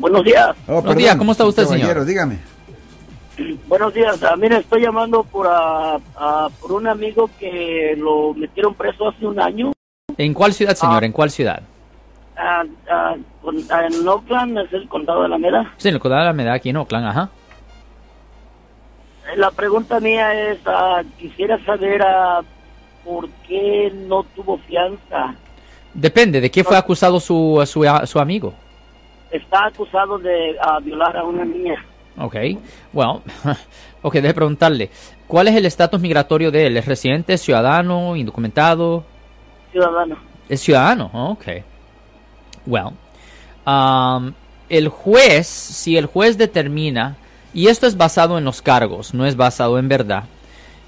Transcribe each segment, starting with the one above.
Buenos días. Oh, Buenos días, ¿cómo está usted, señor? dígame. Buenos días. Ah, mira, estoy llamando por, ah, ah, por un amigo que lo metieron preso hace un año. ¿En cuál ciudad, señor? Ah. ¿En cuál ciudad? Ah, ah, con- en Oakland, es el condado de la Mera. Sí, en el condado de la Medalla, aquí en Oakland, ajá. Eh, La pregunta mía es, ah, quisiera saber ah, por qué no tuvo fianza. Depende, ¿de qué fue acusado su, su, su amigo? Está acusado de ah, violar a una niña. Ok, well, ok, déjeme preguntarle, ¿cuál es el estatus migratorio de él? ¿Es residente, ciudadano, indocumentado? Ciudadano. Es ciudadano, ok. Well, um, el juez, si el juez determina, y esto es basado en los cargos, no es basado en verdad,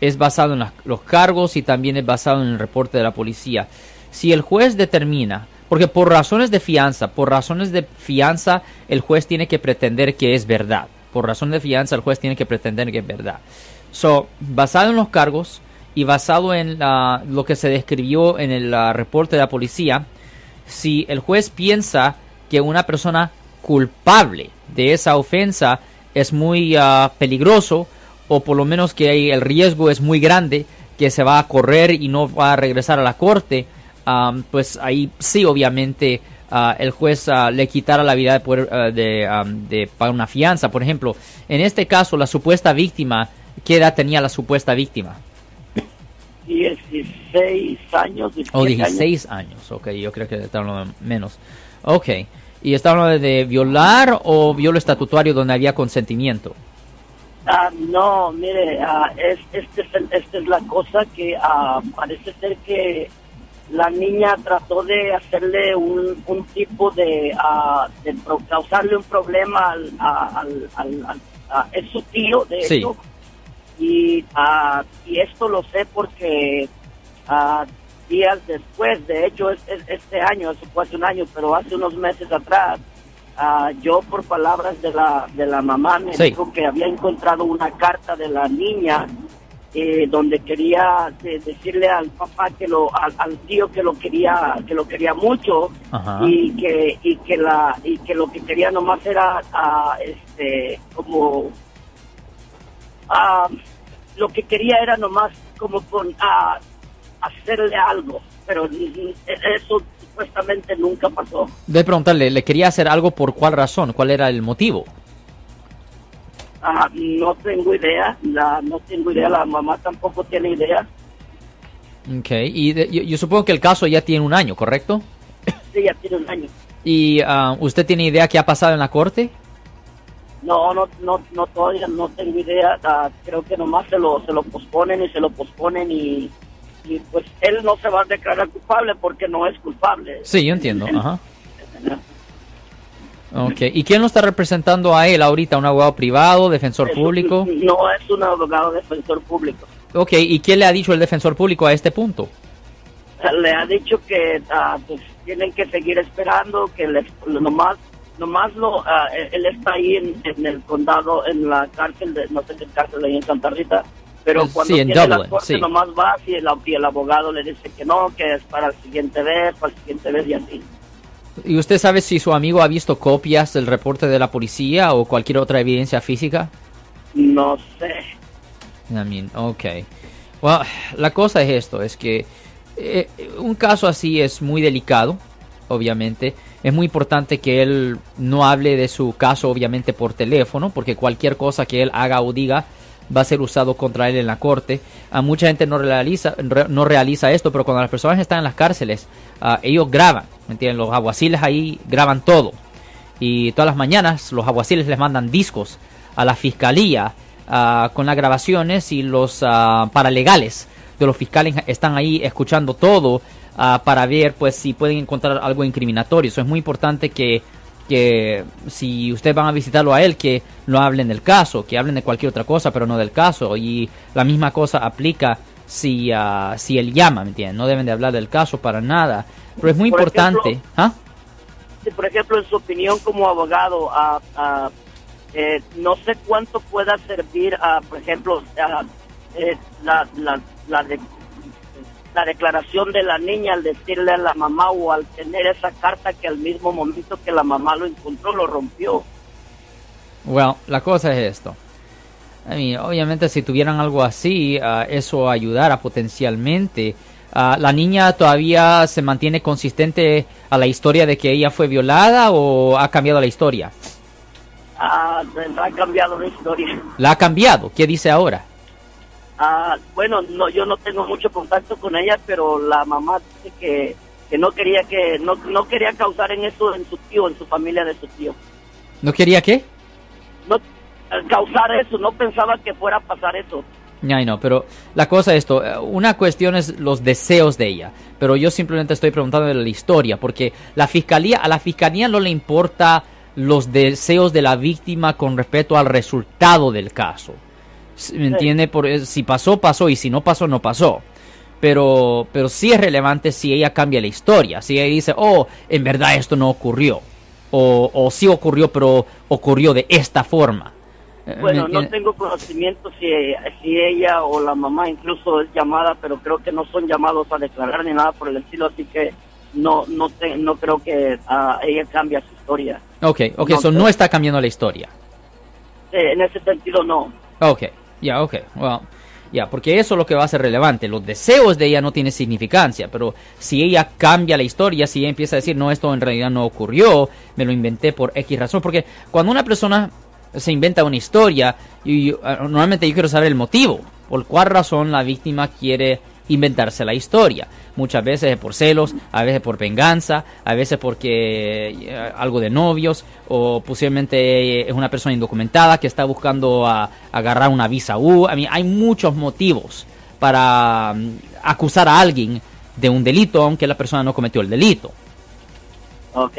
es basado en los cargos y también es basado en el reporte de la policía. Si el juez determina, porque por razones de fianza, por razones de fianza, el juez tiene que pretender que es verdad. Por razón de fianza, el juez tiene que pretender que es verdad. So, basado en los cargos y basado en la- lo que se describió en el reporte de la policía, si el juez piensa que una persona culpable de esa ofensa es muy ah, peligroso o por lo menos que el riesgo es muy grande que se va a correr y no va a regresar a la corte, am, pues ahí sí obviamente ah, el juez ah, le quitará la vida de, poder, ah, de, am, de pagar una fianza. Por ejemplo, en este caso la supuesta víctima, ¿qué edad tenía la supuesta víctima? 16 años. 17 O años. 16 años. Ok, yo creo que está hablando de menos. Ok. ¿Y está hablando de violar o violo estatutario donde había consentimiento? Ah, no, mire, ah, es, este es esta es la cosa que ah, parece ser que la niña trató de hacerle un, un tipo de, ah, de pro- causarle un problema al, al, al- al- a- es su tío, de Sí. hecho, y, ah, y esto lo sé porque ah, días después, de hecho es, es- este año, eso fue hace un año, pero hace unos meses atrás, yo por palabras de la, de la mamá me Sí. dijo que había encontrado una carta de la niña eh, donde quería eh, decirle al papá que lo al, al tío que lo quería que lo quería mucho Ajá. y que y que la y que lo que quería nomás era ah, este como ah, lo que quería era nomás como con ah, hacerle algo pero eso supuestamente nunca pasó De preguntarle, ¿le quería hacer algo por cuál razón? ¿Cuál era el motivo? Ah, no tengo idea la no tengo idea la mamá tampoco tiene idea Ok. Y de- yo, yo supongo que el caso ya tiene un año, ¿correcto? sí ya tiene un año ¿Y ah, usted tiene idea qué ha pasado en la corte? No, no, no, no todavía no tengo idea. Ah, creo que nomás se lo, se lo posponen y se lo posponen y, y pues él no se va a declarar culpable porque no es culpable. Sí, yo entiendo. Ajá. Ok. ¿Y quién lo está representando a él ahorita? ¿Un abogado privado, defensor Es- público? No es un abogado defensor público. Ok. ¿Y qué le ha dicho el defensor público a este punto? Le ha dicho que ah, pues tienen que seguir esperando, que les, nomás, nomás lo, ah, él está ahí en, en el condado, en la cárcel, de, no sé qué cárcel ahí en Santa Rita, pero cuando sí, en tiene la corte sí. nomás va y el, y el abogado le dice que no, que es para el siguiente vez, para el siguiente vez y así. ¿Y usted sabe si su amigo ha visto copias del reporte de la policía o cualquier otra evidencia física? No sé. I mean, ok. Well, la cosa es esto, es que eh, un caso así es muy delicado, obviamente. Es muy importante que él no hable de su caso, obviamente, por teléfono, porque cualquier cosa que él haga o diga va a ser usado contra él en la corte. A mucha gente no realiza, re- no realiza esto, pero cuando las personas están en las cárceles, ah, ellos graban, ¿me entienden? Los aguaciles ahí graban todo. Y todas las mañanas los aguaciles les mandan discos a la fiscalía ah, con las grabaciones y los ah, paralegales de los fiscales están ahí escuchando todo ah, para ver pues si pueden encontrar algo incriminatorio. Eso es muy importante que, que si ustedes van a visitarlo a él, que no hablen del caso, que hablen de cualquier otra cosa, pero no del caso. Y la misma cosa aplica si, ah, si él llama, ¿me entienden? No deben de hablar del caso para nada. Pero es muy Por importante. ejemplo, ¿Ah? Por ejemplo, en su opinión como abogado, ah, ah, eh, no sé cuánto pueda servir, ah, por ejemplo, eh, la, la, la la declaración de la niña al decirle a la mamá o al tener esa carta que al mismo momento que la mamá lo encontró lo rompió. Well, la cosa es esto. I mean, obviamente si tuvieran algo así, uh, eso ayudara potencialmente. Uh, ¿La niña todavía se mantiene consistente a la historia de que ella fue violada o ha cambiado la historia? Ah, ha cambiado la historia. ¿La ha cambiado? ¿Qué dice ahora? Ah, bueno, no, yo no tengo mucho contacto con ella, pero la mamá dice que, que no quería que no, no quería causar en eso en su tío, en su familia de su tío. ¿No quería qué? No causar eso, no pensaba que fuera a pasar eso. Ay, no, pero la cosa es esto, eh, una cuestión es los deseos de ella, pero yo simplemente estoy preguntando de la historia, porque la fiscalía, a la fiscalía no le importa los deseos de la víctima con respecto al resultado del caso. ¿Me entiende? Por, eh, si pasó, pasó, y si no pasó, no pasó. Pero, pero sí es relevante si ella cambia la historia, si ella dice, oh, en verdad esto no ocurrió, o, o sí ocurrió, pero ocurrió de esta forma. Eh, Bueno, no tengo conocimiento si, si ella o la mamá incluso es llamada, pero creo que no son llamados a declarar ni nada por el estilo, así que no no te, no creo que uh, ella cambie su historia. Ok, ok, No eso sé. no está cambiando la historia. Eh, en ese sentido no. Ok, ya, ok, well, ya, porque eso es lo que va a ser relevante. Los deseos de ella no tienen significancia, pero si ella cambia la historia, si ella empieza a decir, no, esto en realidad no ocurrió, me lo inventé por X razón, porque cuando una persona se inventa una historia, y, y, ah, normalmente yo quiero saber el motivo, por cuál razón la víctima quiere inventarse la historia. Muchas veces es por celos, a veces por venganza, a veces porque eh, algo de novios, o posiblemente es una persona indocumentada que está buscando a- agarrar una visa U. I mean, hay muchos motivos para mm, acusar a alguien de un delito, aunque la persona no cometió el delito. Ok.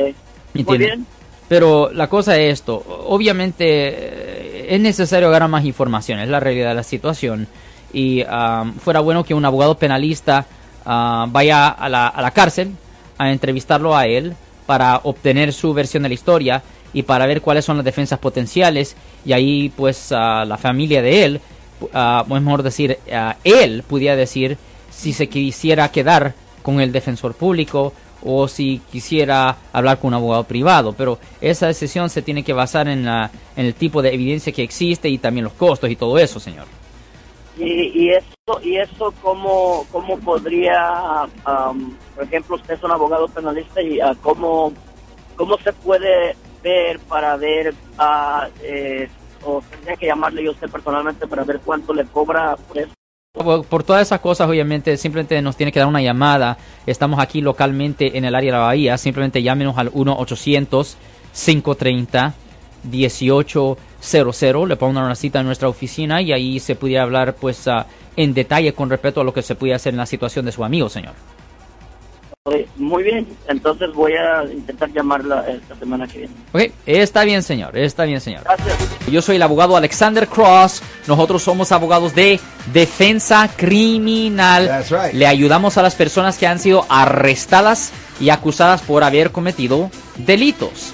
Muy bien. Pero la cosa es esto, obviamente eh, es necesario agarrar más información, es la realidad de la situación y am, fuera bueno que un abogado penalista ah, vaya a la, a la cárcel a entrevistarlo a él para obtener su versión de la historia y para ver cuáles son las defensas potenciales y ahí pues ah, la familia de él, es mejor decir, ah, él pudiera decir si se quisiera quedar con el defensor público o si quisiera hablar con un abogado privado, pero esa decisión se tiene que basar en, la, en el tipo de evidencia que existe y también los costos y todo eso, señor. Y, y eso, y eso cómo, cómo podría, am, por ejemplo, usted es un abogado penalista y ah, cómo, cómo se puede ver para ver, ah, eh, o tendría que llamarle yo usted personalmente para ver cuánto le cobra por eso. Por, por todas esas cosas, obviamente, simplemente nos tiene que dar una llamada. Estamos aquí localmente en el área de la bahía. Simplemente llámenos al 1-800-530-1800. Le pongan una cita en nuestra oficina y ahí se pudiera hablar pues ah, en detalle con respecto a lo que se puede hacer en la situación de su amigo, señor. Muy bien, entonces voy a intentar llamarla esta semana que viene. Ok, está bien, señor. Está bien, señor. Gracias. Yo soy el abogado Alexander Cross. Nosotros somos abogados de defensa criminal. That's right. Le ayudamos a las personas que han sido arrestadas y acusadas por haber cometido delitos.